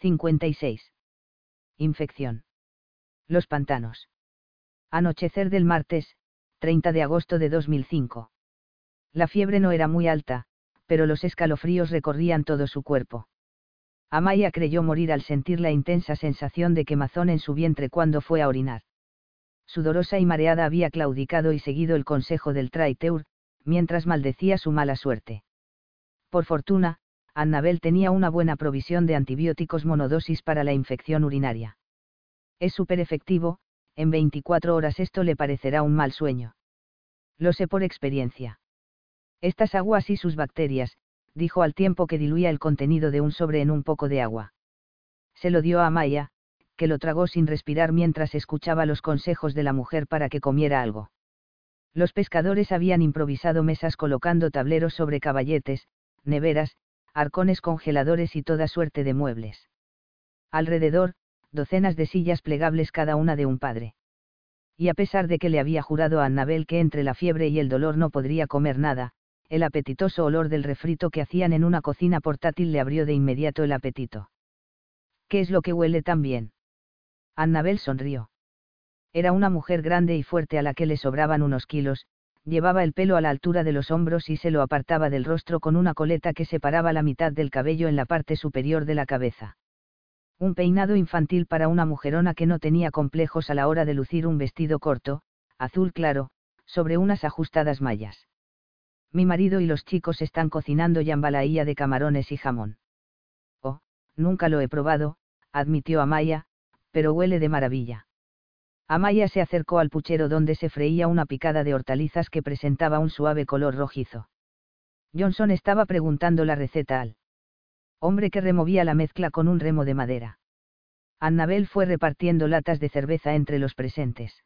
56. Infección. Los pantanos. Anochecer del martes, 30 de agosto de 2005. La fiebre no era muy alta, pero los escalofríos recorrían todo su cuerpo. Amaya creyó morir al sentir la intensa sensación de quemazón en su vientre cuando fue a orinar. Sudorosa y mareada había claudicado y seguido el consejo del traiteur, mientras maldecía su mala suerte. Por fortuna, Annabel tenía una buena provisión de antibióticos monodosis para la infección urinaria. Es súper efectivo, en 24 horas esto le parecerá un mal sueño. Lo sé por experiencia. Estas aguas y sus bacterias, dijo al tiempo que diluía el contenido de un sobre en un poco de agua. Se lo dio a Maya, que lo tragó sin respirar mientras escuchaba los consejos de la mujer para que comiera algo. Los pescadores habían improvisado mesas colocando tableros sobre caballetes, neveras, arcones congeladores y toda suerte de muebles. Alrededor, docenas de sillas plegables cada una de un padre. Y a pesar de que le había jurado a Annabel que entre la fiebre y el dolor no podría comer nada, el apetitoso olor del refrito que hacían en una cocina portátil le abrió de inmediato el apetito. ¿Qué es lo que huele tan bien? Annabel sonrió. Era una mujer grande y fuerte a la que le sobraban unos kilos, llevaba el pelo a la altura de los hombros y se lo apartaba del rostro con una coleta que separaba la mitad del cabello en la parte superior de la cabeza. Un peinado infantil para una mujerona que no tenía complejos a la hora de lucir un vestido corto, azul claro, sobre unas ajustadas mallas. Mi marido y los chicos están cocinando yambalaía de camarones y jamón. Oh, nunca lo he probado, admitió Amaya, pero huele de maravilla. Amaya se acercó al puchero donde se freía una picada de hortalizas que presentaba un suave color rojizo. Johnson estaba preguntando la receta al hombre que removía la mezcla con un remo de madera. Annabel fue repartiendo latas de cerveza entre los presentes.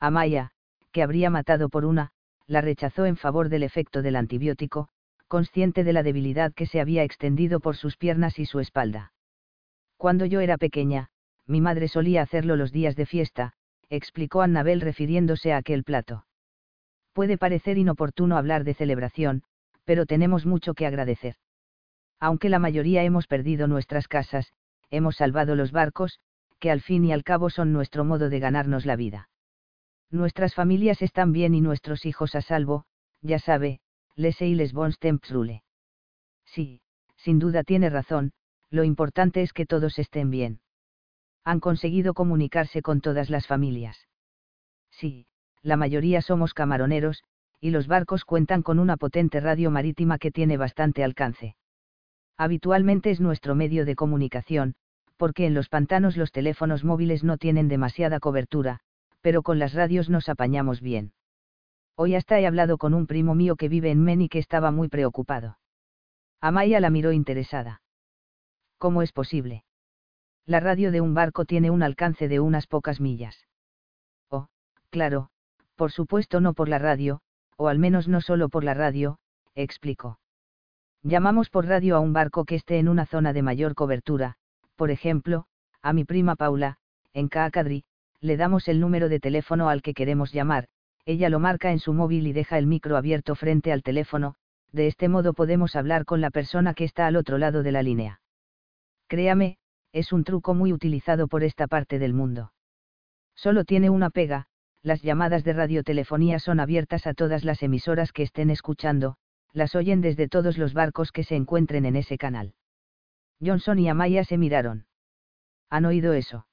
Amaya, que habría matado por una, la rechazó en favor del efecto del antibiótico, consciente de la debilidad que se había extendido por sus piernas y su espalda. Cuando yo era pequeña, mi madre solía hacerlo los días de fiesta, explicó Annabel refiriéndose a aquel plato. Puede parecer inoportuno hablar de celebración, pero tenemos mucho que agradecer. Aunque la mayoría hemos perdido nuestras casas, hemos salvado los barcos, que al fin y al cabo son nuestro modo de ganarnos la vida. Nuestras familias están bien y nuestros hijos a salvo, ya sabe, les y les bons temps rule. Sí, sin duda tiene razón, lo importante es que todos estén bien han conseguido comunicarse con todas las familias. Sí, la mayoría somos camaroneros, y los barcos cuentan con una potente radio marítima que tiene bastante alcance. Habitualmente es nuestro medio de comunicación, porque en los pantanos los teléfonos móviles no tienen demasiada cobertura, pero con las radios nos apañamos bien. Hoy hasta he hablado con un primo mío que vive en Maine y que estaba muy preocupado. Amaya la miró interesada. ¿Cómo es posible? La radio de un barco tiene un alcance de unas pocas millas. Oh, claro, por supuesto no por la radio, o al menos no solo por la radio, explicó. Llamamos por radio a un barco que esté en una zona de mayor cobertura, por ejemplo, a mi prima Paula, en Caacadri, le damos el número de teléfono al que queremos llamar, ella lo marca en su móvil y deja el micro abierto frente al teléfono, de este modo podemos hablar con la persona que está al otro lado de la línea. Créame, es un truco muy utilizado por esta parte del mundo. Solo tiene una pega, las llamadas de radiotelefonía son abiertas a todas las emisoras que estén escuchando, las oyen desde todos los barcos que se encuentren en ese canal. Johnson y Amaya se miraron. ¿Han oído eso?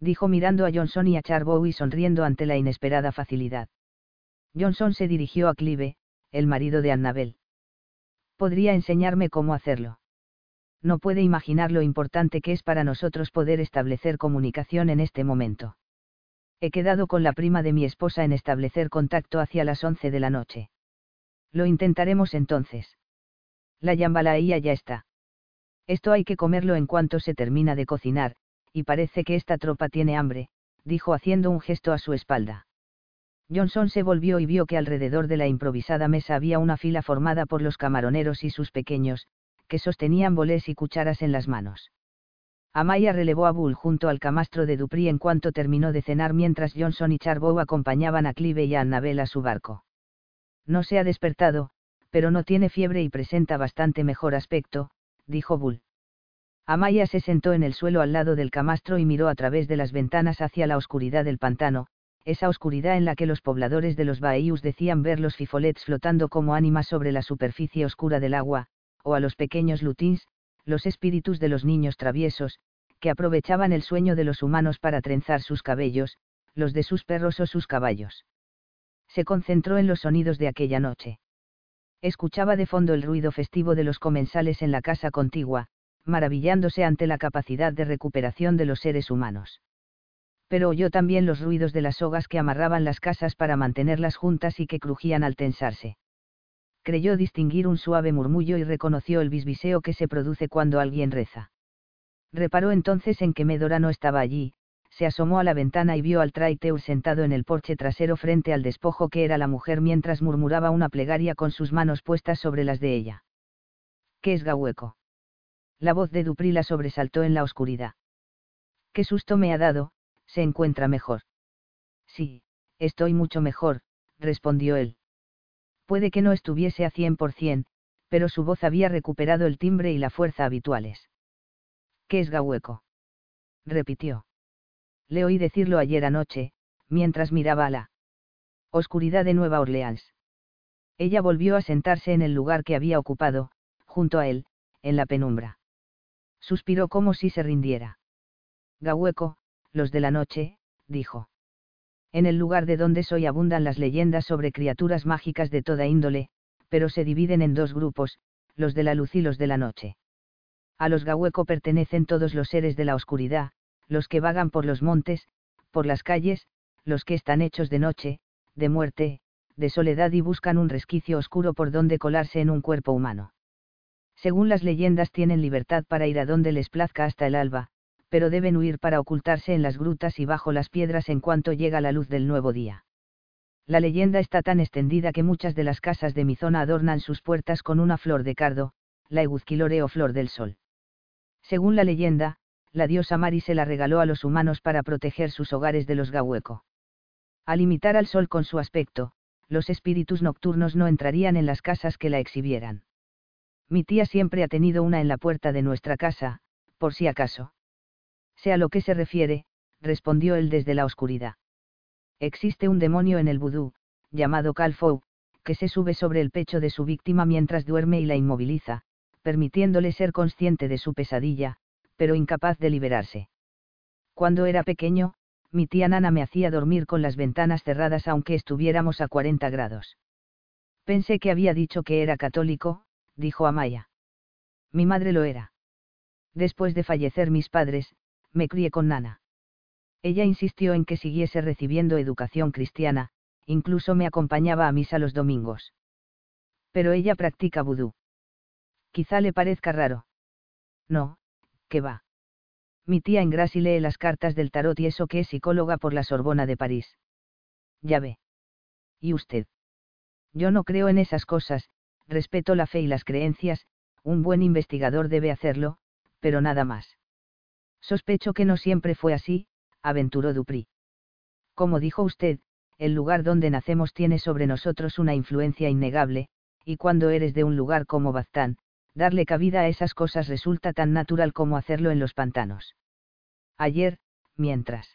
Dijo mirando a Johnson y a Charbow y sonriendo ante la inesperada facilidad. Johnson se dirigió a Clive, el marido de Annabel. ¿Podría enseñarme cómo hacerlo? No puede imaginar lo importante que es para nosotros poder establecer comunicación en este momento. He quedado con la prima de mi esposa en establecer contacto hacia las 11 de la noche. Lo intentaremos entonces. La yambalaía ya está. Esto hay que comerlo en cuanto se termina de cocinar, y parece que esta tropa tiene hambre, dijo haciendo un gesto a su espalda. Johnson se volvió y vio que alrededor de la improvisada mesa había una fila formada por los camaroneros y sus pequeños, que sostenían bolés y cucharas en las manos. Amaya relevó a Bull junto al camastro de Dupri en cuanto terminó de cenar mientras Johnson y Charbow acompañaban a Clive y a Annabel a su barco. No se ha despertado, pero no tiene fiebre y presenta bastante mejor aspecto, dijo Bull. Amaya se sentó en el suelo al lado del camastro y miró a través de las ventanas hacia la oscuridad del pantano, esa oscuridad en la que los pobladores de los Bayous decían ver los fifolets flotando como ánimas sobre la superficie oscura del agua, o a los pequeños lutins, los espíritus de los niños traviesos, que aprovechaban el sueño de los humanos para trenzar sus cabellos, los de sus perros o sus caballos. Se concentró en los sonidos de aquella noche. Escuchaba de fondo el ruido festivo de los comensales en la casa contigua, maravillándose ante la capacidad de recuperación de los seres humanos. Pero oyó también los ruidos de las sogas que amarraban las casas para mantenerlas juntas y que crujían al tensarse. Creyó distinguir un suave murmullo y reconoció el bisbiseo que se produce cuando alguien reza. Reparó entonces en que Medora no estaba allí, se asomó a la ventana y vio al Traiteur sentado en el porche trasero frente al despojo que era la mujer mientras murmuraba una plegaria con sus manos puestas sobre las de ella. ¿Qué es Gahueco? La voz de Dupri la sobresaltó en la oscuridad. ¿Qué susto me ha dado? ¿Se encuentra mejor? Sí, estoy mucho mejor, respondió él. Puede que no estuviese a cien por cien, pero su voz había recuperado el timbre y la fuerza habituales. ¿Qué es Gahueco? repitió. Le oí decirlo ayer anoche, mientras miraba a la oscuridad de Nueva Orleans. Ella volvió a sentarse en el lugar que había ocupado, junto a él, en la penumbra. Suspiró como si se rindiera. Gahueco, los de la noche, dijo. En el lugar de donde soy abundan las leyendas sobre criaturas mágicas de toda índole, pero se dividen en dos grupos, los de la luz y los de la noche. A los Gahueco pertenecen todos los seres de la oscuridad, los que vagan por los montes, por las calles, los que están hechos de noche, de muerte, de soledad y buscan un resquicio oscuro por donde colarse en un cuerpo humano. Según las leyendas tienen libertad para ir a donde les plazca hasta el alba, pero deben huir para ocultarse en las grutas y bajo las piedras en cuanto llega la luz del nuevo día. La leyenda está tan extendida que muchas de las casas de mi zona adornan sus puertas con una flor de cardo, la eguzquilore o flor del sol. Según la leyenda, la diosa Mari se la regaló a los humanos para proteger sus hogares de los gahueco. Al imitar al sol con su aspecto, los espíritus nocturnos no entrarían en las casas que la exhibieran. Mi tía siempre ha tenido una en la puerta de nuestra casa, por si acaso. Sea a lo que se refiere, respondió él desde la oscuridad. Existe un demonio en el vudú, llamado Calfou, que se sube sobre el pecho de su víctima mientras duerme y la inmoviliza, permitiéndole ser consciente de su pesadilla, pero incapaz de liberarse. Cuando era pequeño, mi tía Nana me hacía dormir con las ventanas cerradas aunque estuviéramos a 40 grados. Pensé que había dicho que era católico, dijo Amaya. Mi madre lo era. Después de fallecer mis padres, me crié con Nana. Ella insistió en que siguiese recibiendo educación cristiana, incluso me acompañaba a misa los domingos. Pero ella practica vudú. Quizá le parezca raro. No, que va. Mi tía en Grassi lee las cartas del tarot y eso que es psicóloga por la Sorbona de París. Ya ve. ¿Y usted? Yo no creo en esas cosas, respeto la fe y las creencias, un buen investigador debe hacerlo, pero nada más. Sospecho que no siempre fue así, aventuró Dupri. Como dijo usted, el lugar donde nacemos tiene sobre nosotros una influencia innegable, y cuando eres de un lugar como Baztán, darle cabida a esas cosas resulta tan natural como hacerlo en los pantanos. Ayer, mientras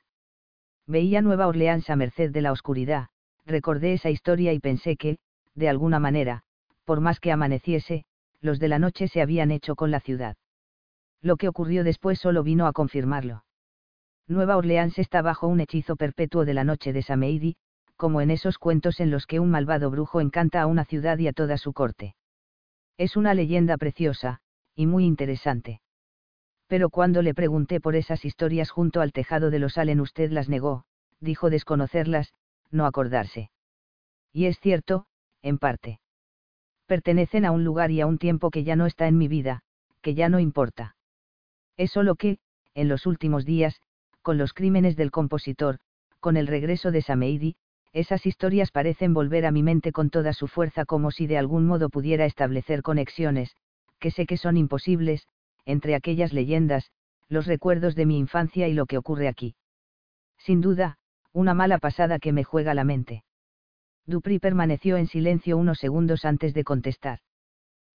veía Nueva Orleans a merced de la oscuridad, recordé esa historia y pensé que, de alguna manera, por más que amaneciese, los de la noche se habían hecho con la ciudad. Lo que ocurrió después solo vino a confirmarlo. Nueva Orleans está bajo un hechizo perpetuo de la noche de Sameidi, como en esos cuentos en los que un malvado brujo encanta a una ciudad y a toda su corte. Es una leyenda preciosa, y muy interesante. Pero cuando le pregunté por esas historias junto al tejado de los Allen usted las negó, dijo desconocerlas, no acordarse. Y es cierto, en parte. Pertenecen a un lugar y a un tiempo que ya no está en mi vida, que ya no importa. Es solo que, en los últimos días, con los crímenes del compositor, con el regreso de Sameidi, esas historias parecen volver a mi mente con toda su fuerza como si de algún modo pudiera establecer conexiones, que sé que son imposibles, entre aquellas leyendas, los recuerdos de mi infancia y lo que ocurre aquí. Sin duda, una mala pasada que me juega la mente. Dupri permaneció en silencio unos segundos antes de contestar.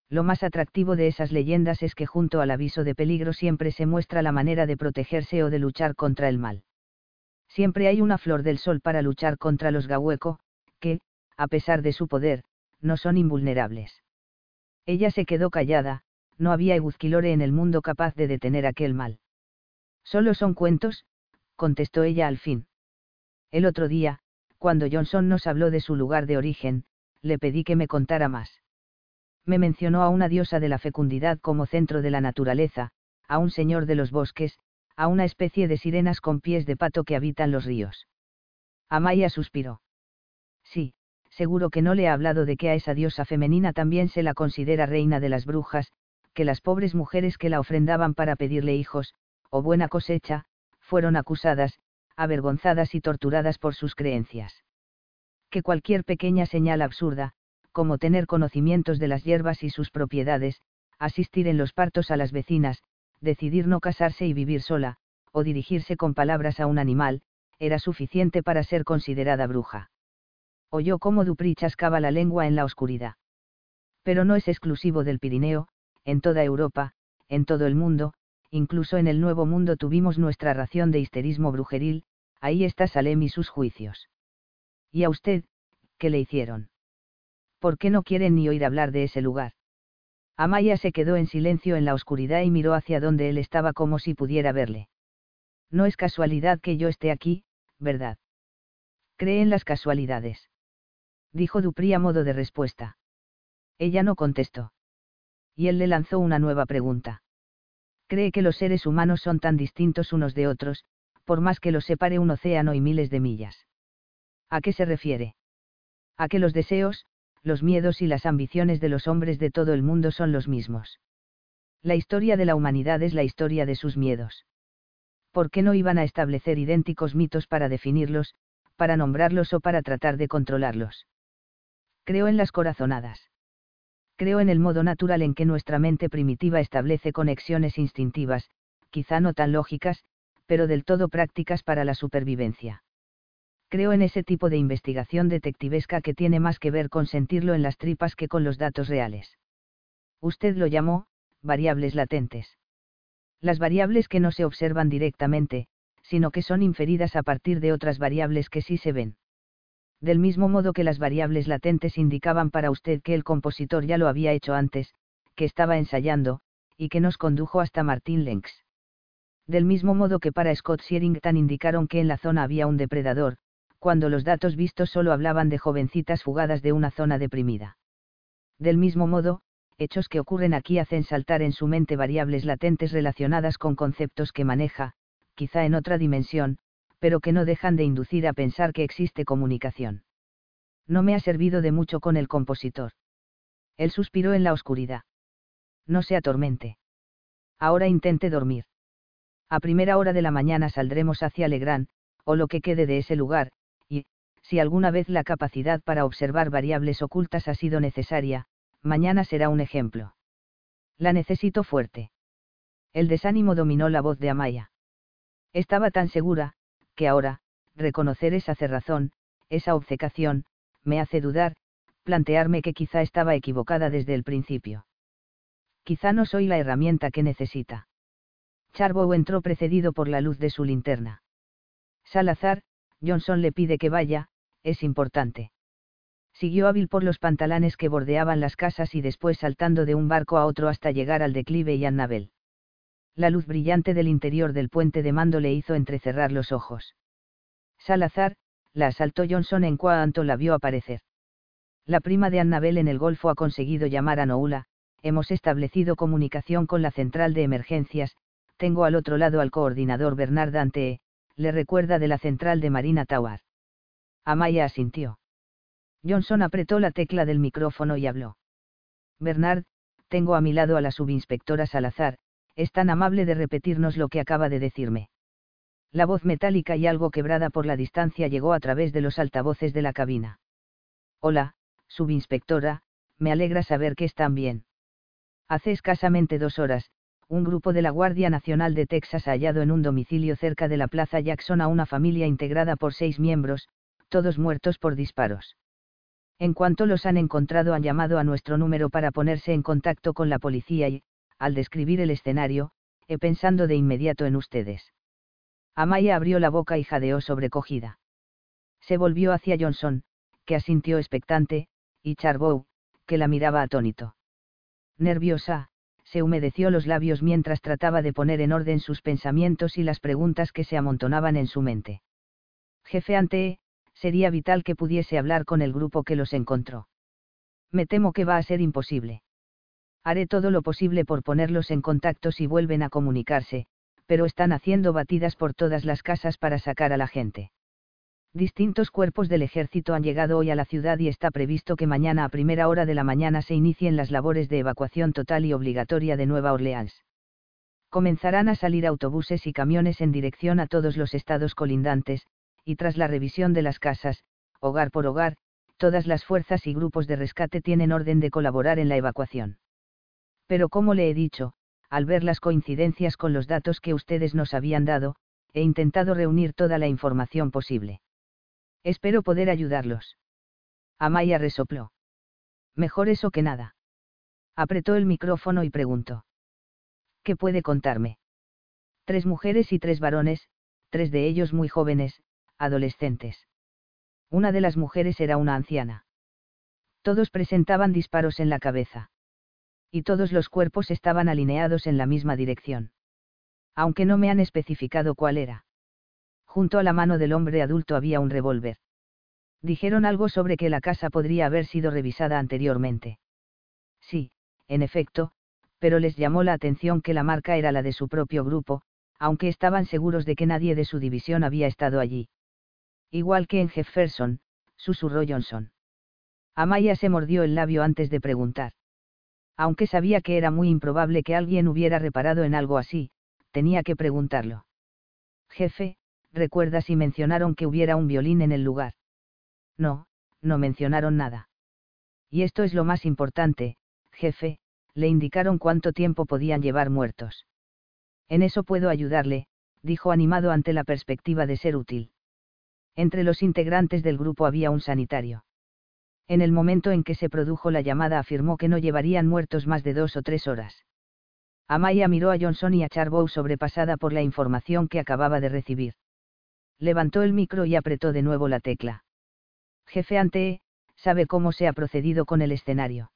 Lo más atractivo de esas leyendas es que junto al aviso de peligro siempre se muestra la manera de protegerse o de luchar contra el mal. Siempre hay una flor del sol para luchar contra los gahueco, que, a pesar de su poder, no son invulnerables. Ella se quedó callada, no había Eguzquilore en el mundo capaz de detener aquel mal. Solo son cuentos, contestó ella al fin. El otro día, cuando Johnson nos habló de su lugar de origen, le pedí que me contara más. Me mencionó a una diosa de la fecundidad como centro de la naturaleza, a un señor de los bosques, a una especie de sirenas con pies de pato que habitan los ríos. Amaya suspiró. Sí, seguro que no le ha hablado de que a esa diosa femenina también se la considera reina de las brujas, que las pobres mujeres que la ofrendaban para pedirle hijos, o buena cosecha, fueron acusadas, avergonzadas y torturadas por sus creencias. Que cualquier pequeña señal absurda, como tener conocimientos de las hierbas y sus propiedades, asistir en los partos a las vecinas, decidir no casarse y vivir sola, o dirigirse con palabras a un animal, era suficiente para ser considerada bruja. Oyó cómo Dupri chascaba la lengua en la oscuridad. Pero no es exclusivo del Pirineo, en toda Europa, en todo el mundo, incluso en el Nuevo Mundo tuvimos nuestra ración de histerismo brujeril, ahí está Salem y sus juicios. ¿Y a usted, qué le hicieron? ¿Por qué no quieren ni oír hablar de ese lugar? Amaya se quedó en silencio en la oscuridad y miró hacia donde él estaba como si pudiera verle. No es casualidad que yo esté aquí, ¿verdad? Cree en las casualidades. Dijo Dupri a modo de respuesta. Ella no contestó. Y él le lanzó una nueva pregunta cree que los seres humanos son tan distintos unos de otros, por más que los separe un océano y miles de millas. ¿A qué se refiere? A que los deseos, los miedos y las ambiciones de los hombres de todo el mundo son los mismos. La historia de la humanidad es la historia de sus miedos. ¿Por qué no iban a establecer idénticos mitos para definirlos, para nombrarlos o para tratar de controlarlos? Creo en las corazonadas creo en el modo natural en que nuestra mente primitiva establece conexiones instintivas, quizá no tan lógicas, pero del todo prácticas para la supervivencia. Creo en ese tipo de investigación detectivesca que tiene más que ver con sentirlo en las tripas que con los datos reales. Usted lo llamó, variables latentes. Las variables que no se observan directamente, sino que son inferidas a partir de otras variables que sí se ven del mismo modo que las variables latentes indicaban para usted que el compositor ya lo había hecho antes, que estaba ensayando, y que nos condujo hasta Martin Lenx. Del mismo modo que para Scott Sherrington indicaron que en la zona había un depredador, cuando los datos vistos solo hablaban de jovencitas fugadas de una zona deprimida. Del mismo modo, hechos que ocurren aquí hacen saltar en su mente variables latentes relacionadas con conceptos que maneja, quizá en otra dimensión, pero que no dejan de inducir a pensar que existe comunicación. No me ha servido de mucho con el compositor. Él suspiró en la oscuridad. No se atormente. Ahora intente dormir. A primera hora de la mañana saldremos hacia Legrand, o lo que quede de ese lugar, si alguna vez la capacidad para observar variables ocultas ha sido necesaria, mañana será un ejemplo. La necesito fuerte. El desánimo dominó la voz de Amaya. Estaba tan segura, que ahora, reconocer esa cerrazón, esa obcecación, me hace dudar, plantearme que quizá estaba equivocada desde el principio. Quizá no soy la herramienta que necesita. Charbow entró precedido por la luz de su linterna. Salazar, Johnson le pide que vaya, es importante. Siguió hábil por los pantalanes que bordeaban las casas y después saltando de un barco a otro hasta llegar al declive y Annabel la luz brillante del interior del puente de mando le hizo entrecerrar los ojos. Salazar, la asaltó Johnson en cuanto la vio aparecer. La prima de Annabel en el Golfo ha conseguido llamar a Noula, hemos establecido comunicación con la central de emergencias, tengo al otro lado al coordinador Bernard Dante, le recuerda de la central de Marina Tower. Amaya asintió. Johnson apretó la tecla del micrófono y habló. Bernard, tengo a mi lado a la subinspectora Salazar, es tan amable de repetirnos lo que acaba de decirme. La voz metálica y algo quebrada por la distancia llegó a través de los altavoces de la cabina. Hola, subinspectora, me alegra saber que están bien. Hace escasamente dos horas, un grupo de la Guardia Nacional de Texas ha hallado en un domicilio cerca de la Plaza Jackson a una familia integrada por seis miembros, todos muertos por disparos. En cuanto los han encontrado han llamado a nuestro número para ponerse en contacto con la policía y, al describir el escenario, he pensando de inmediato en ustedes. Amaya abrió la boca y jadeó sobrecogida. Se volvió hacia Johnson, que asintió expectante, y Charbow, que la miraba atónito. Nerviosa, se humedeció los labios mientras trataba de poner en orden sus pensamientos y las preguntas que se amontonaban en su mente. Jefe ante, sería vital que pudiese hablar con el grupo que los encontró. Me temo que va a ser imposible. Haré todo lo posible por ponerlos en contacto si vuelven a comunicarse, pero están haciendo batidas por todas las casas para sacar a la gente. Distintos cuerpos del ejército han llegado hoy a la ciudad y está previsto que mañana a primera hora de la mañana se inicien las labores de evacuación total y obligatoria de Nueva Orleans. Comenzarán a salir autobuses y camiones en dirección a todos los estados colindantes, y tras la revisión de las casas, hogar por hogar, todas las fuerzas y grupos de rescate tienen orden de colaborar en la evacuación. Pero como le he dicho, al ver las coincidencias con los datos que ustedes nos habían dado, he intentado reunir toda la información posible. Espero poder ayudarlos. Amaya resopló. Mejor eso que nada. Apretó el micrófono y preguntó. ¿Qué puede contarme? Tres mujeres y tres varones, tres de ellos muy jóvenes, adolescentes. Una de las mujeres era una anciana. Todos presentaban disparos en la cabeza. Y todos los cuerpos estaban alineados en la misma dirección. Aunque no me han especificado cuál era. Junto a la mano del hombre adulto había un revólver. Dijeron algo sobre que la casa podría haber sido revisada anteriormente. Sí, en efecto, pero les llamó la atención que la marca era la de su propio grupo, aunque estaban seguros de que nadie de su división había estado allí. Igual que en Jefferson, susurró Johnson. Amaya se mordió el labio antes de preguntar. Aunque sabía que era muy improbable que alguien hubiera reparado en algo así, tenía que preguntarlo. Jefe, ¿recuerda si mencionaron que hubiera un violín en el lugar? No, no mencionaron nada. Y esto es lo más importante, jefe, le indicaron cuánto tiempo podían llevar muertos. En eso puedo ayudarle, dijo animado ante la perspectiva de ser útil. Entre los integrantes del grupo había un sanitario. En el momento en que se produjo la llamada afirmó que no llevarían muertos más de dos o tres horas. Amaya miró a Johnson y a Charbow sobrepasada por la información que acababa de recibir. Levantó el micro y apretó de nuevo la tecla. Jefe ante, sabe cómo se ha procedido con el escenario.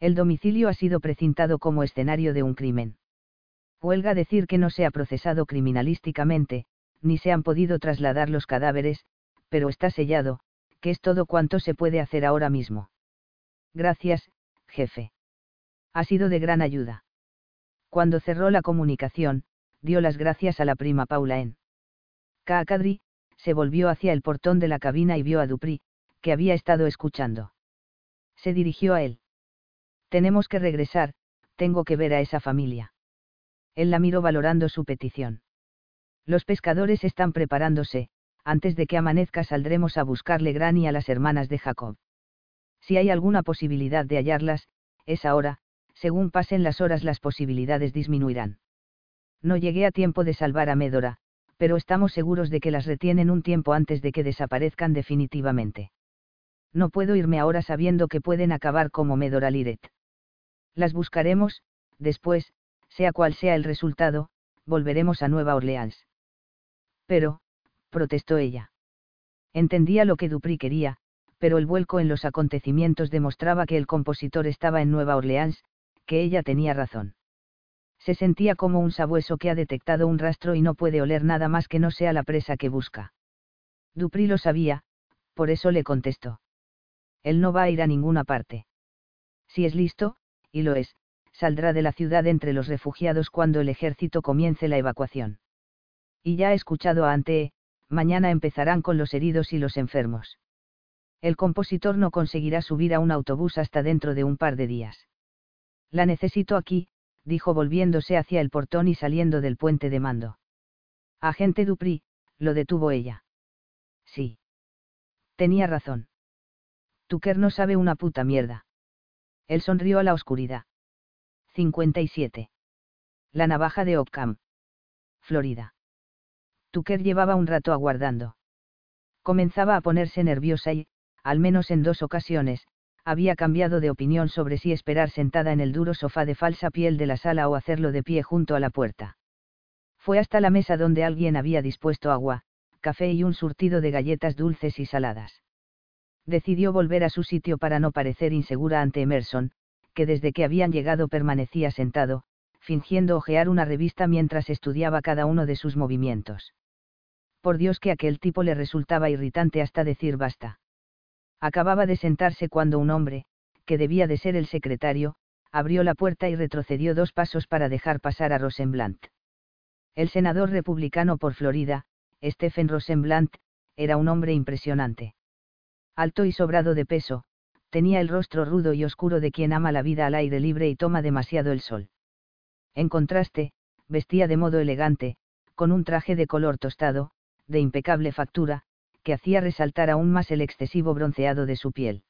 El domicilio ha sido precintado como escenario de un crimen. Huelga decir que no se ha procesado criminalísticamente, ni se han podido trasladar los cadáveres, pero está sellado, que es todo cuanto se puede hacer ahora mismo. Gracias, jefe. Ha sido de gran ayuda. Cuando cerró la comunicación, dio las gracias a la prima Paula en. Kaakadri, se volvió hacia el portón de la cabina y vio a Dupri, que había estado escuchando. Se dirigió a él. Tenemos que regresar, tengo que ver a esa familia. Él la miró valorando su petición. Los pescadores están preparándose, antes de que amanezca saldremos a buscar Legrand y a las hermanas de Jacob. Si hay alguna posibilidad de hallarlas, es ahora, según pasen las horas las posibilidades disminuirán. No llegué a tiempo de salvar a Médora, pero estamos seguros de que las retienen un tiempo antes de que desaparezcan definitivamente. No puedo irme ahora sabiendo que pueden acabar como Médora Liret. Las buscaremos, después, sea cual sea el resultado, volveremos a Nueva Orleans. Pero, protestó ella. Entendía lo que Dupri quería, pero el vuelco en los acontecimientos demostraba que el compositor estaba en Nueva Orleans, que ella tenía razón. Se sentía como un sabueso que ha detectado un rastro y no puede oler nada más que no sea la presa que busca. Dupri lo sabía, por eso le contestó. Él no va a ir a ninguna parte. Si es listo, y lo es, saldrá de la ciudad entre los refugiados cuando el ejército comience la evacuación. Y ya escuchado Ante, mañana empezarán con los heridos y los enfermos. El compositor no conseguirá subir a un autobús hasta dentro de un par de días. La necesito aquí, dijo volviéndose hacia el portón y saliendo del puente de mando. Agente Dupri, lo detuvo ella. Sí. Tenía razón. Tucker no sabe una puta mierda. Él sonrió a la oscuridad. 57. La navaja de Occam. Florida. Tucker llevaba un rato aguardando. Comenzaba a ponerse nerviosa y, al menos en dos ocasiones, había cambiado de opinión sobre si esperar sentada en el duro sofá de falsa piel de la sala o hacerlo de pie junto a la puerta. Fue hasta la mesa donde alguien había dispuesto agua, café y un surtido de galletas dulces y saladas. Decidió volver a su sitio para no parecer insegura ante Emerson, que desde que habían llegado permanecía sentado, fingiendo ojear una revista mientras estudiaba cada uno de sus movimientos. Por Dios que aquel tipo le resultaba irritante hasta decir basta. Acababa de sentarse cuando un hombre, que debía de ser el secretario, abrió la puerta y retrocedió dos pasos para dejar pasar a Rosenblatt. El senador republicano por Florida, Stephen Rosenblatt, era un hombre impresionante. Alto y sobrado de peso, tenía el rostro rudo y oscuro de quien ama la vida al aire libre y toma demasiado el sol. En contraste, vestía de modo elegante, con un traje de color tostado, de impecable factura, que hacía resaltar aún más el excesivo bronceado de su piel.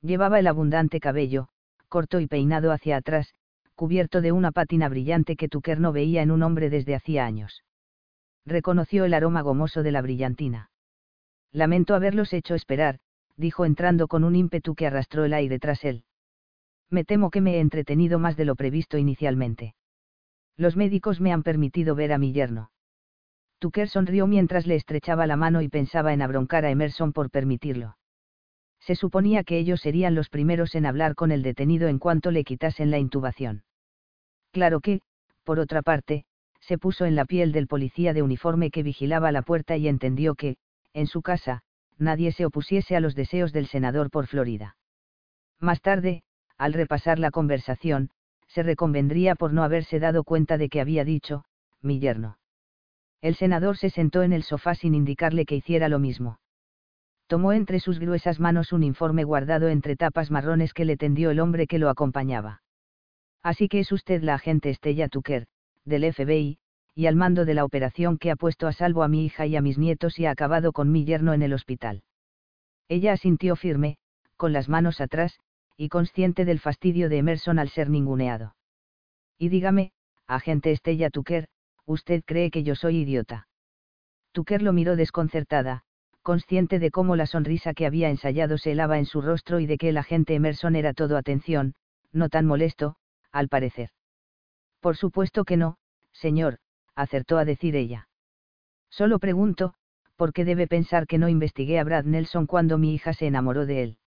Llevaba el abundante cabello, corto y peinado hacia atrás, cubierto de una pátina brillante que Tucker no veía en un hombre desde hacía años. Reconoció el aroma gomoso de la brillantina. Lamento haberlos hecho esperar, dijo entrando con un ímpetu que arrastró el aire tras él. Me temo que me he entretenido más de lo previsto inicialmente. Los médicos me han permitido ver a mi yerno. Tucker sonrió mientras le estrechaba la mano y pensaba en abroncar a Emerson por permitirlo. Se suponía que ellos serían los primeros en hablar con el detenido en cuanto le quitasen la intubación. Claro que, por otra parte, se puso en la piel del policía de uniforme que vigilaba la puerta y entendió que, en su casa, nadie se opusiese a los deseos del senador por Florida. Más tarde, al repasar la conversación, se reconvendría por no haberse dado cuenta de que había dicho, mi yerno. El senador se sentó en el sofá sin indicarle que hiciera lo mismo. Tomó entre sus gruesas manos un informe guardado entre tapas marrones que le tendió el hombre que lo acompañaba. Así que es usted la agente Estella Tucker, del FBI, y al mando de la operación que ha puesto a salvo a mi hija y a mis nietos y ha acabado con mi yerno en el hospital. Ella asintió firme, con las manos atrás, y consciente del fastidio de Emerson al ser ninguneado. Y dígame, agente Estella Tucker, ¿usted cree que yo soy idiota? Tucker lo miró desconcertada, consciente de cómo la sonrisa que había ensayado se helaba en su rostro y de que el agente Emerson era todo atención, no tan molesto, al parecer. Por supuesto que no, señor, acertó a decir ella. Solo pregunto, ¿por qué debe pensar que no investigué a Brad Nelson cuando mi hija se enamoró de él?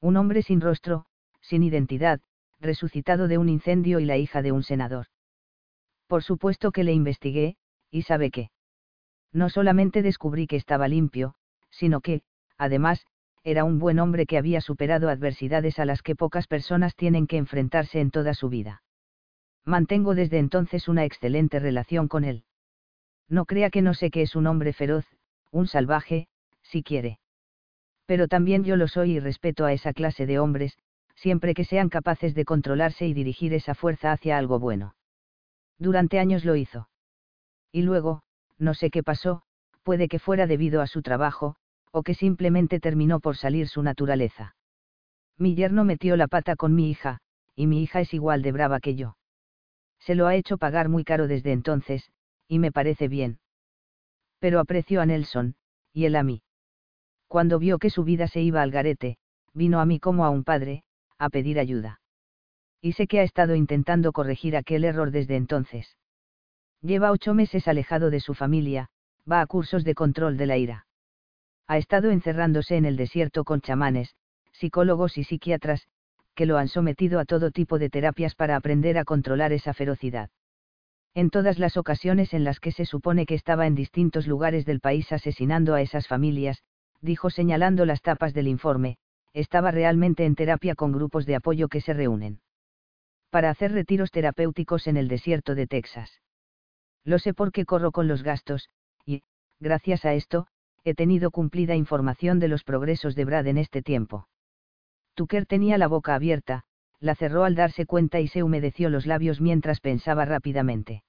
Un hombre sin rostro, sin identidad, resucitado de un incendio y la hija de un senador. Por supuesto que le investigué, y sabe qué. No solamente descubrí que estaba limpio, sino que, además, era un buen hombre que había superado adversidades a las que pocas personas tienen que enfrentarse en toda su vida. Mantengo desde entonces una excelente relación con él. No crea que no sé que es un hombre feroz, un salvaje, si quiere. Pero también yo lo soy y respeto a esa clase de hombres, siempre que sean capaces de controlarse y dirigir esa fuerza hacia algo bueno. Durante años lo hizo. Y luego, no sé qué pasó, puede que fuera debido a su trabajo, o que simplemente terminó por salir su naturaleza. Mi yerno metió la pata con mi hija, y mi hija es igual de brava que yo. Se lo ha hecho pagar muy caro desde entonces, y me parece bien. Pero aprecio a Nelson, y él a mí. Cuando vio que su vida se iba al garete, vino a mí como a un padre, a pedir ayuda y sé que ha estado intentando corregir aquel error desde entonces. Lleva ocho meses alejado de su familia, va a cursos de control de la ira. Ha estado encerrándose en el desierto con chamanes, psicólogos y psiquiatras, que lo han sometido a todo tipo de terapias para aprender a controlar esa ferocidad. En todas las ocasiones en las que se supone que estaba en distintos lugares del país asesinando a esas familias, dijo señalando las tapas del informe, estaba realmente en terapia con grupos de apoyo que se reúnen para hacer retiros terapéuticos en el desierto de Texas. Lo sé porque corro con los gastos, y, gracias a esto, he tenido cumplida información de los progresos de Brad en este tiempo. Tucker tenía la boca abierta, la cerró al darse cuenta y se humedeció los labios mientras pensaba rápidamente.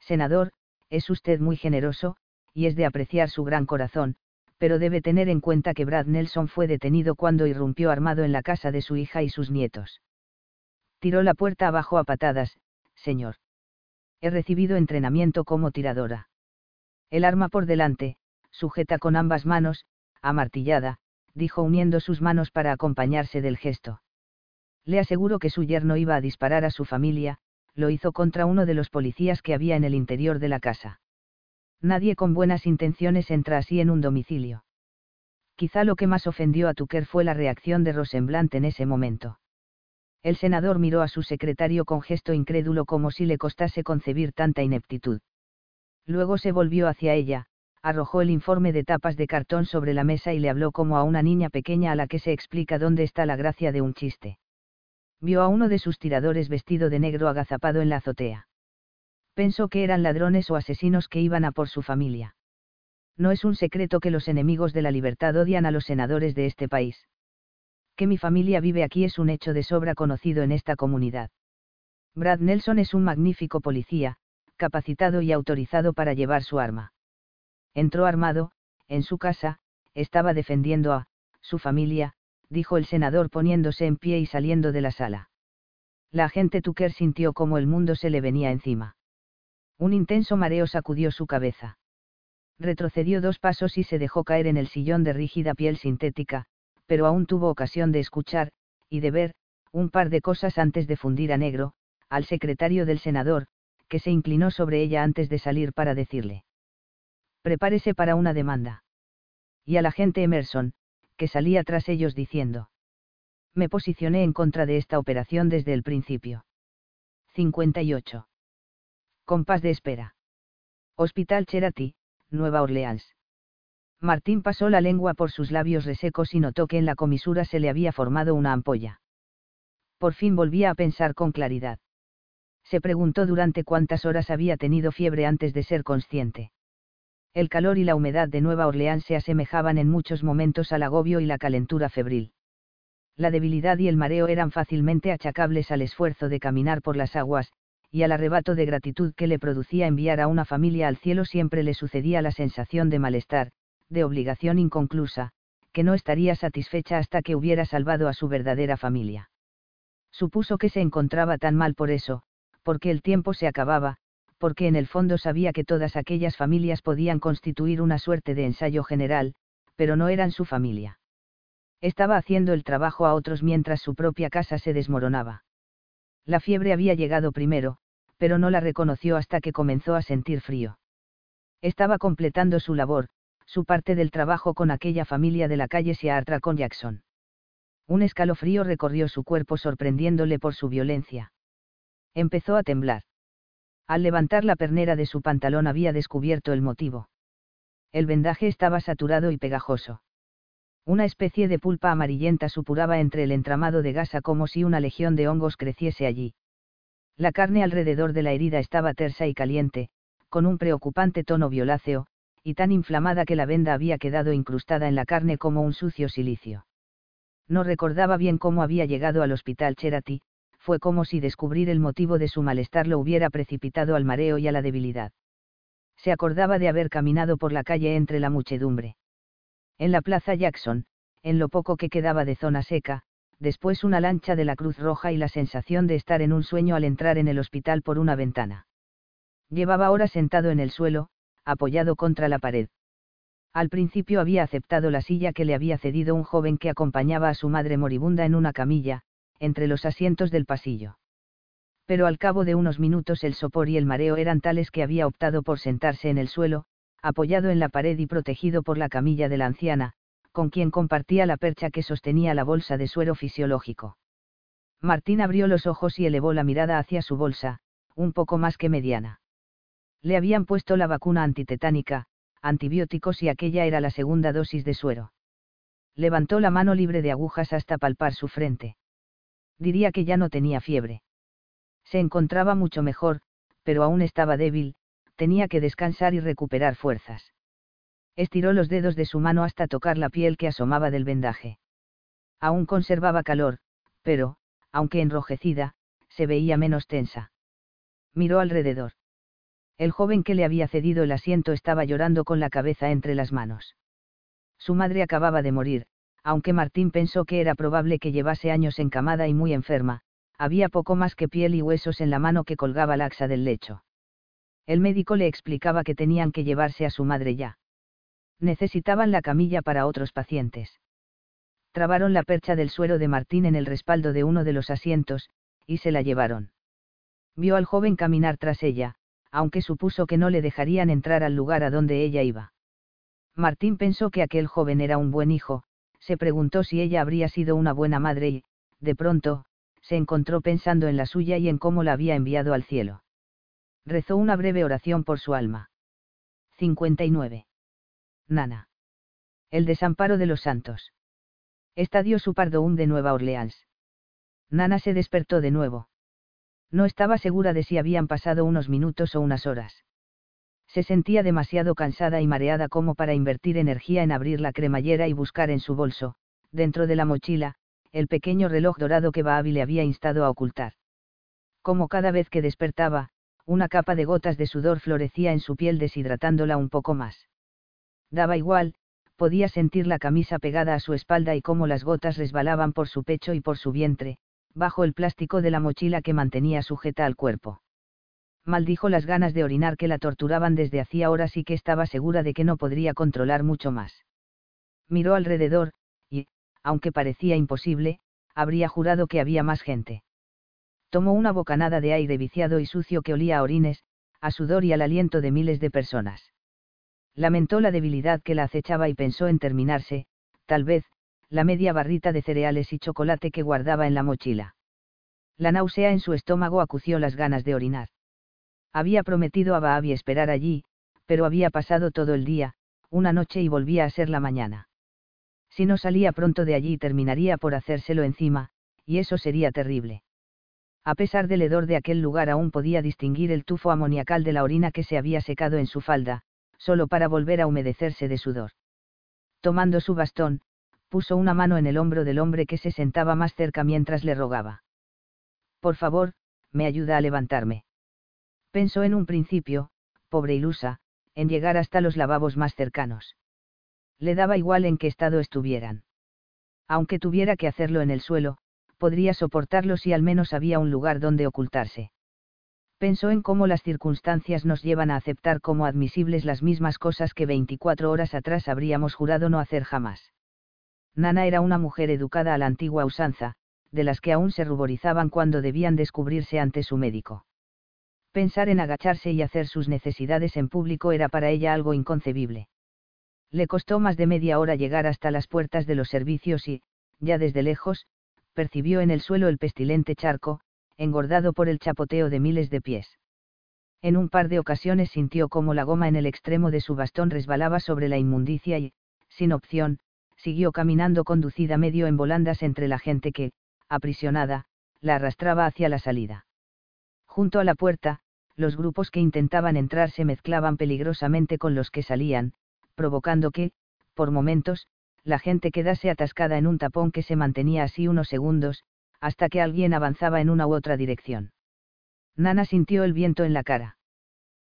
Senador, es usted muy generoso, y es de apreciar su gran corazón, pero debe tener en cuenta que Brad Nelson fue detenido cuando irrumpió armado en la casa de su hija y sus nietos. Tiró la puerta abajo a patadas, señor. He recibido entrenamiento como tiradora. El arma por delante, sujeta con ambas manos, amartillada, dijo uniendo sus manos para acompañarse del gesto. Le aseguro que su yerno iba a disparar a su familia, lo hizo contra uno de los policías que había en el interior de la casa. Nadie con buenas intenciones entra así en un domicilio. Quizá lo que más ofendió a Tucker fue la reacción de Rosenblatt en ese momento. El senador miró a su secretario con gesto incrédulo como si le costase concebir tanta ineptitud. Luego se volvió hacia ella, arrojó el informe de tapas de cartón sobre la mesa y le habló como a una niña pequeña a la que se explica dónde está la gracia de un chiste. Vio a uno de sus tiradores vestido de negro agazapado en la azotea. Pensó que eran ladrones o asesinos que iban a por su familia. No es un secreto que los enemigos de la libertad odian a los senadores de este país. Que mi familia vive aquí es un hecho de sobra conocido en esta comunidad. Brad Nelson es un magnífico policía, capacitado y autorizado para llevar su arma. Entró armado, en su casa, estaba defendiendo a, su familia, dijo el senador poniéndose en pie y saliendo de la sala. La agente Tucker sintió como el mundo se le venía encima. Un intenso mareo sacudió su cabeza. Retrocedió dos pasos y se dejó caer en el sillón de rígida piel sintética, pero aún tuvo ocasión de escuchar, y de ver, un par de cosas antes de fundir a negro, al secretario del senador, que se inclinó sobre ella antes de salir para decirle. Prepárese para una demanda. Y al agente Emerson, que salía tras ellos diciendo. Me posicioné en contra de esta operación desde el principio. 58 compás de espera. Hospital Cherati, Nueva Orleans. Martín pasó la lengua por sus labios resecos y notó que en la comisura se le había formado una ampolla. Por fin volvía a pensar con claridad. Se preguntó durante cuántas horas había tenido fiebre antes de ser consciente. El calor y la humedad de Nueva Orleans se asemejaban en muchos momentos al agobio y la calentura febril. La debilidad y el mareo eran fácilmente achacables al esfuerzo de caminar por las aguas, y al arrebato de gratitud que le producía enviar a una familia al cielo siempre le sucedía la sensación de malestar, de obligación inconclusa, que no estaría satisfecha hasta que hubiera salvado a su verdadera familia. Supuso que se encontraba tan mal por eso, porque el tiempo se acababa, porque en el fondo sabía que todas aquellas familias podían constituir una suerte de ensayo general, pero no eran su familia. Estaba haciendo el trabajo a otros mientras su propia casa se desmoronaba. La fiebre había llegado primero, pero no la reconoció hasta que comenzó a sentir frío. Estaba completando su labor, su parte del trabajo con aquella familia de la calle Seartra con Jackson. Un escalofrío recorrió su cuerpo sorprendiéndole por su violencia. Empezó a temblar. Al levantar la pernera de su pantalón había descubierto el motivo. El vendaje estaba saturado y pegajoso. Una especie de pulpa amarillenta supuraba entre el entramado de gasa como si una legión de hongos creciese allí. La carne alrededor de la herida estaba tersa y caliente, con un preocupante tono violáceo, y tan inflamada que la venda había quedado incrustada en la carne como un sucio silicio. No recordaba bien cómo había llegado al hospital Cherati, fue como si descubrir el motivo de su malestar lo hubiera precipitado al mareo y a la debilidad. Se acordaba de haber caminado por la calle entre la muchedumbre. En la plaza Jackson, en lo poco que quedaba de zona seca, después una lancha de la Cruz Roja y la sensación de estar en un sueño al entrar en el hospital por una ventana. Llevaba horas sentado en el suelo, apoyado contra la pared. Al principio había aceptado la silla que le había cedido un joven que acompañaba a su madre moribunda en una camilla, entre los asientos del pasillo. Pero al cabo de unos minutos el sopor y el mareo eran tales que había optado por sentarse en el suelo, apoyado en la pared y protegido por la camilla de la anciana, con quien compartía la percha que sostenía la bolsa de suero fisiológico. Martín abrió los ojos y elevó la mirada hacia su bolsa, un poco más que mediana. Le habían puesto la vacuna antitetánica, antibióticos y aquella era la segunda dosis de suero. Levantó la mano libre de agujas hasta palpar su frente. Diría que ya no tenía fiebre. Se encontraba mucho mejor, pero aún estaba débil, tenía que descansar y recuperar fuerzas estiró los dedos de su mano hasta tocar la piel que asomaba del vendaje. Aún conservaba calor, pero, aunque enrojecida, se veía menos tensa. Miró alrededor. El joven que le había cedido el asiento estaba llorando con la cabeza entre las manos. Su madre acababa de morir, aunque Martín pensó que era probable que llevase años encamada y muy enferma, había poco más que piel y huesos en la mano que colgaba laxa del lecho. El médico le explicaba que tenían que llevarse a su madre ya. Necesitaban la camilla para otros pacientes. Trabaron la percha del suero de Martín en el respaldo de uno de los asientos, y se la llevaron. Vio al joven caminar tras ella, aunque supuso que no le dejarían entrar al lugar a donde ella iba. Martín pensó que aquel joven era un buen hijo, se preguntó si ella habría sido una buena madre y, de pronto, se encontró pensando en la suya y en cómo la había enviado al cielo. Rezó una breve oración por su alma. 59. Nana. El desamparo de los santos. Estadio Supardoum de Nueva Orleans. Nana se despertó de nuevo. No estaba segura de si habían pasado unos minutos o unas horas. Se sentía demasiado cansada y mareada como para invertir energía en abrir la cremallera y buscar en su bolso, dentro de la mochila, el pequeño reloj dorado que Baabi le había instado a ocultar. Como cada vez que despertaba, una capa de gotas de sudor florecía en su piel deshidratándola un poco más. Daba igual, podía sentir la camisa pegada a su espalda y cómo las gotas resbalaban por su pecho y por su vientre, bajo el plástico de la mochila que mantenía sujeta al cuerpo maldijo las ganas de orinar que la torturaban desde hacía horas y que estaba segura de que no podría controlar mucho más. Miró alrededor, y, aunque parecía imposible, habría jurado que había más gente. Tomó una bocanada de aire viciado y sucio que olía a orines, a sudor y al aliento de miles de personas. Lamentó la debilidad que la acechaba y pensó en terminarse, tal vez, la media barrita de cereales y chocolate que guardaba en la mochila. La náusea en su estómago acució las ganas de orinar. Había prometido a Baabi esperar allí, pero había pasado todo el día, una noche y volvía a ser la mañana. Si no salía pronto de allí terminaría por hacérselo encima, y eso sería terrible. A pesar del hedor de aquel lugar aún podía distinguir el tufo amoniacal de la orina que se había secado en su falda, solo para volver a humedecerse de sudor. Tomando su bastón, puso una mano en el hombro del hombre que se sentaba más cerca mientras le rogaba. Por favor, me ayuda a levantarme. Pensó en un principio, pobre ilusa, en llegar hasta los lavabos más cercanos. Le daba igual en qué estado estuvieran. Aunque tuviera que hacerlo en el suelo, podría soportarlo si al menos había un lugar donde ocultarse. Pensó en cómo las circunstancias nos llevan a aceptar como admisibles las mismas cosas que 24 horas atrás habríamos jurado no hacer jamás. Nana era una mujer educada a la antigua usanza, de las que aún se ruborizaban cuando debían descubrirse ante su médico. Pensar en agacharse y hacer sus necesidades en público era para ella algo inconcebible. Le costó más de media hora llegar hasta las puertas de los servicios y, ya desde lejos, percibió en el suelo el pestilente charco, engordado por el chapoteo de miles de pies. En un par de ocasiones sintió como la goma en el extremo de su bastón resbalaba sobre la inmundicia y, sin opción, siguió caminando conducida medio en volandas entre la gente que, aprisionada, la arrastraba hacia la salida. Junto a la puerta, los grupos que intentaban entrar se mezclaban peligrosamente con los que salían, provocando que, por momentos, la gente quedase atascada en un tapón que se mantenía así unos segundos, hasta que alguien avanzaba en una u otra dirección. Nana sintió el viento en la cara.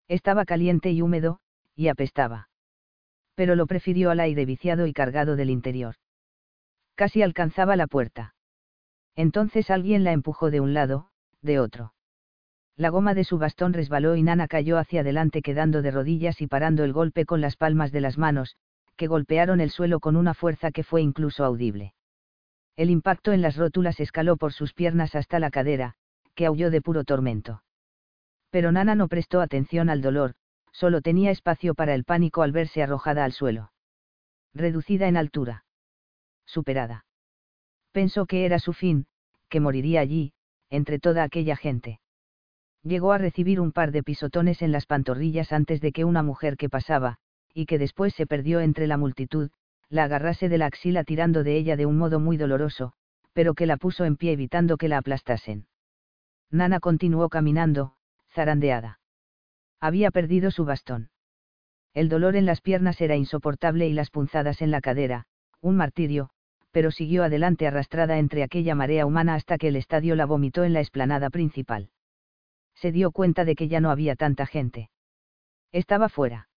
Estaba caliente y húmedo, y apestaba. Pero lo prefirió al aire viciado y cargado del interior. Casi alcanzaba la puerta. Entonces alguien la empujó de un lado, de otro. La goma de su bastón resbaló y Nana cayó hacia adelante quedando de rodillas y parando el golpe con las palmas de las manos, que golpearon el suelo con una fuerza que fue incluso audible. El impacto en las rótulas escaló por sus piernas hasta la cadera, que aulló de puro tormento. Pero Nana no prestó atención al dolor, solo tenía espacio para el pánico al verse arrojada al suelo. Reducida en altura. Superada. Pensó que era su fin, que moriría allí, entre toda aquella gente llegó a recibir un par de pisotones en las pantorrillas antes de que una mujer que pasaba, y que después se perdió entre la multitud, la agarrase de la axila tirando de ella de un modo muy doloroso, pero que la puso en pie evitando que la aplastasen. Nana continuó caminando, zarandeada. Había perdido su bastón. El dolor en las piernas era insoportable y las punzadas en la cadera, un martirio, pero siguió adelante arrastrada entre aquella marea humana hasta que el estadio la vomitó en la explanada principal. Se dio cuenta de que ya no había tanta gente. Estaba fuera.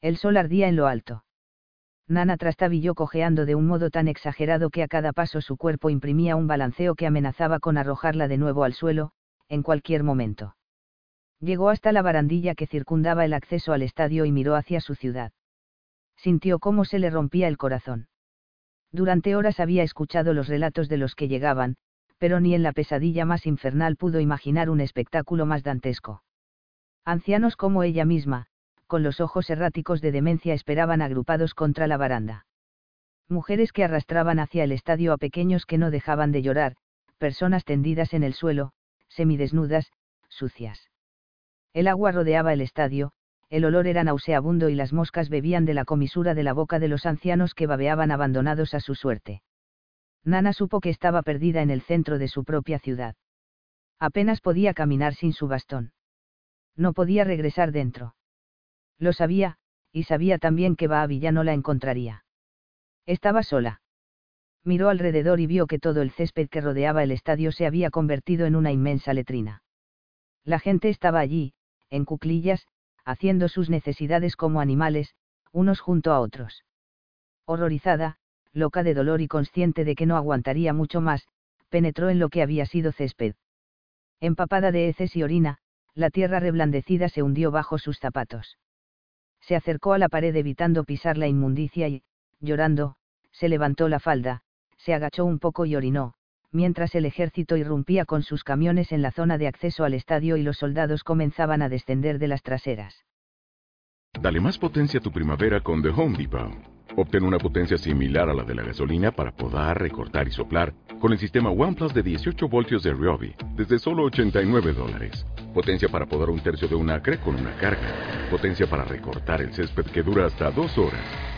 El sol ardía en lo alto. Nana trastabilló cojeando de un modo tan exagerado que a cada paso su cuerpo imprimía un balanceo que amenazaba con arrojarla de nuevo al suelo, en cualquier momento. Llegó hasta la barandilla que circundaba el acceso al estadio y miró hacia su ciudad. Sintió cómo se le rompía el corazón. Durante horas había escuchado los relatos de los que llegaban, pero ni en la pesadilla más infernal pudo imaginar un espectáculo más dantesco. Ancianos como ella misma, con los ojos erráticos de demencia esperaban agrupados contra la baranda. Mujeres que arrastraban hacia el estadio a pequeños que no dejaban de llorar, personas tendidas en el suelo, semidesnudas, sucias. El agua rodeaba el estadio, el olor era nauseabundo y las moscas bebían de la comisura de la boca de los ancianos que babeaban abandonados a su suerte. Nana supo que estaba perdida en el centro de su propia ciudad. Apenas podía caminar sin su bastón. No podía regresar dentro. Lo sabía, y sabía también que Baabi ya no la encontraría. Estaba sola. Miró alrededor y vio que todo el césped que rodeaba el estadio se había convertido en una inmensa letrina. La gente estaba allí, en cuclillas, haciendo sus necesidades como animales, unos junto a otros. Horrorizada, loca de dolor y consciente de que no aguantaría mucho más, penetró en lo que había sido césped. Empapada de heces y orina, la tierra reblandecida se hundió bajo sus zapatos. Se acercó a la pared evitando pisar la inmundicia y, llorando, se levantó la falda, se agachó un poco y orinó, mientras el ejército irrumpía con sus camiones en la zona de acceso al estadio y los soldados comenzaban a descender de las traseras. Dale más potencia a tu primavera con The Home Depot. Obtén una potencia similar a la de la gasolina para poder recortar y soplar con el sistema OnePlus de 18 voltios de Ryobi desde solo 89 dólares. Potencia para podar un tercio de un acre con una carga. Potencia para recortar el césped que dura hasta dos horas.